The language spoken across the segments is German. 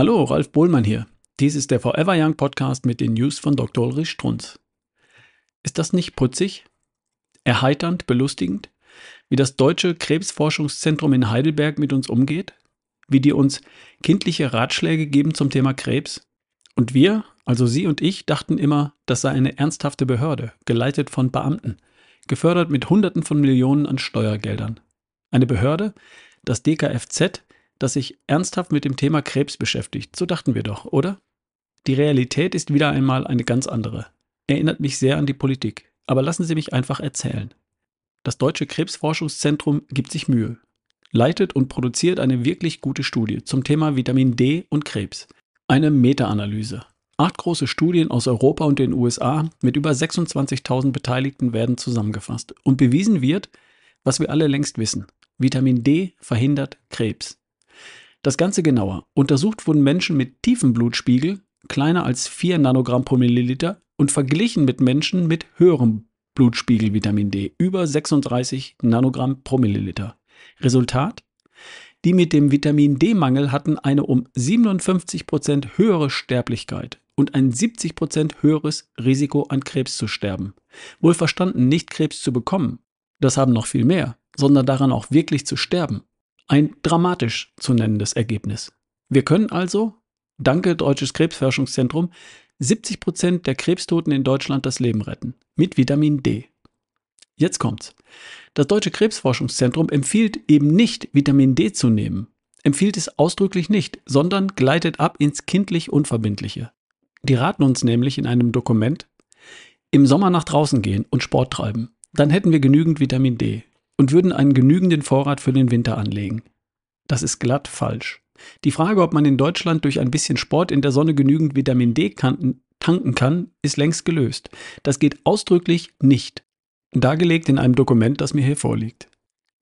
Hallo, Ralf Bohlmann hier. Dies ist der Forever Young Podcast mit den News von Dr. Ulrich Strunz. Ist das nicht putzig? Erheiternd, belustigend? Wie das Deutsche Krebsforschungszentrum in Heidelberg mit uns umgeht? Wie die uns kindliche Ratschläge geben zum Thema Krebs? Und wir, also Sie und ich, dachten immer, das sei eine ernsthafte Behörde, geleitet von Beamten, gefördert mit Hunderten von Millionen an Steuergeldern. Eine Behörde, das DKFZ, das sich ernsthaft mit dem Thema Krebs beschäftigt. So dachten wir doch, oder? Die Realität ist wieder einmal eine ganz andere. Erinnert mich sehr an die Politik. Aber lassen Sie mich einfach erzählen. Das Deutsche Krebsforschungszentrum gibt sich Mühe, leitet und produziert eine wirklich gute Studie zum Thema Vitamin D und Krebs. Eine Meta-Analyse. Acht große Studien aus Europa und den USA mit über 26.000 Beteiligten werden zusammengefasst und bewiesen wird, was wir alle längst wissen. Vitamin D verhindert Krebs. Das Ganze genauer. Untersucht wurden Menschen mit tiefem Blutspiegel, kleiner als 4 Nanogramm pro Milliliter, und verglichen mit Menschen mit höherem Blutspiegel Vitamin D, über 36 Nanogramm pro Milliliter. Resultat? Die mit dem Vitamin D-Mangel hatten eine um 57 Prozent höhere Sterblichkeit und ein 70 Prozent höheres Risiko an Krebs zu sterben. Wohl verstanden, nicht Krebs zu bekommen, das haben noch viel mehr, sondern daran auch wirklich zu sterben. Ein dramatisch zu nennendes Ergebnis. Wir können also, danke Deutsches Krebsforschungszentrum, 70 Prozent der Krebstoten in Deutschland das Leben retten. Mit Vitamin D. Jetzt kommt's. Das Deutsche Krebsforschungszentrum empfiehlt eben nicht, Vitamin D zu nehmen. Empfiehlt es ausdrücklich nicht, sondern gleitet ab ins kindlich Unverbindliche. Die raten uns nämlich in einem Dokument, im Sommer nach draußen gehen und Sport treiben. Dann hätten wir genügend Vitamin D und würden einen genügenden Vorrat für den Winter anlegen. Das ist glatt falsch. Die Frage, ob man in Deutschland durch ein bisschen Sport in der Sonne genügend Vitamin D tanken kann, ist längst gelöst. Das geht ausdrücklich nicht. Dargelegt in einem Dokument, das mir hier vorliegt.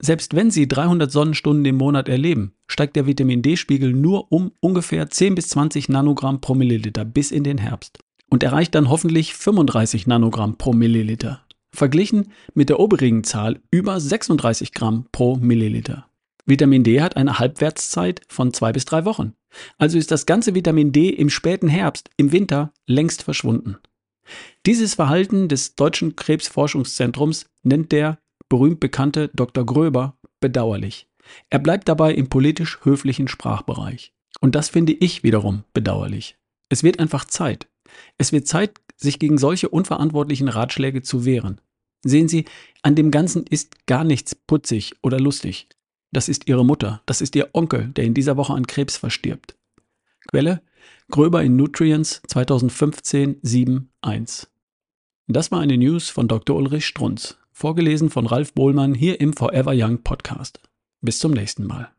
Selbst wenn Sie 300 Sonnenstunden im Monat erleben, steigt der Vitamin D-Spiegel nur um ungefähr 10 bis 20 Nanogramm pro Milliliter bis in den Herbst und erreicht dann hoffentlich 35 Nanogramm pro Milliliter verglichen mit der oberigen Zahl über 36 Gramm pro Milliliter. Vitamin D hat eine Halbwertszeit von zwei bis drei Wochen. Also ist das ganze Vitamin D im späten Herbst, im Winter längst verschwunden. Dieses Verhalten des Deutschen Krebsforschungszentrums nennt der berühmt bekannte Dr. Gröber bedauerlich. Er bleibt dabei im politisch höflichen Sprachbereich. Und das finde ich wiederum bedauerlich. Es wird einfach Zeit. Es wird Zeit, sich gegen solche unverantwortlichen Ratschläge zu wehren. Sehen Sie, an dem Ganzen ist gar nichts putzig oder lustig. Das ist Ihre Mutter, das ist Ihr Onkel, der in dieser Woche an Krebs verstirbt. Quelle Gröber in Nutrients 2015 7.1. Das war eine News von Dr. Ulrich Strunz, vorgelesen von Ralf Bohlmann hier im Forever Young Podcast. Bis zum nächsten Mal.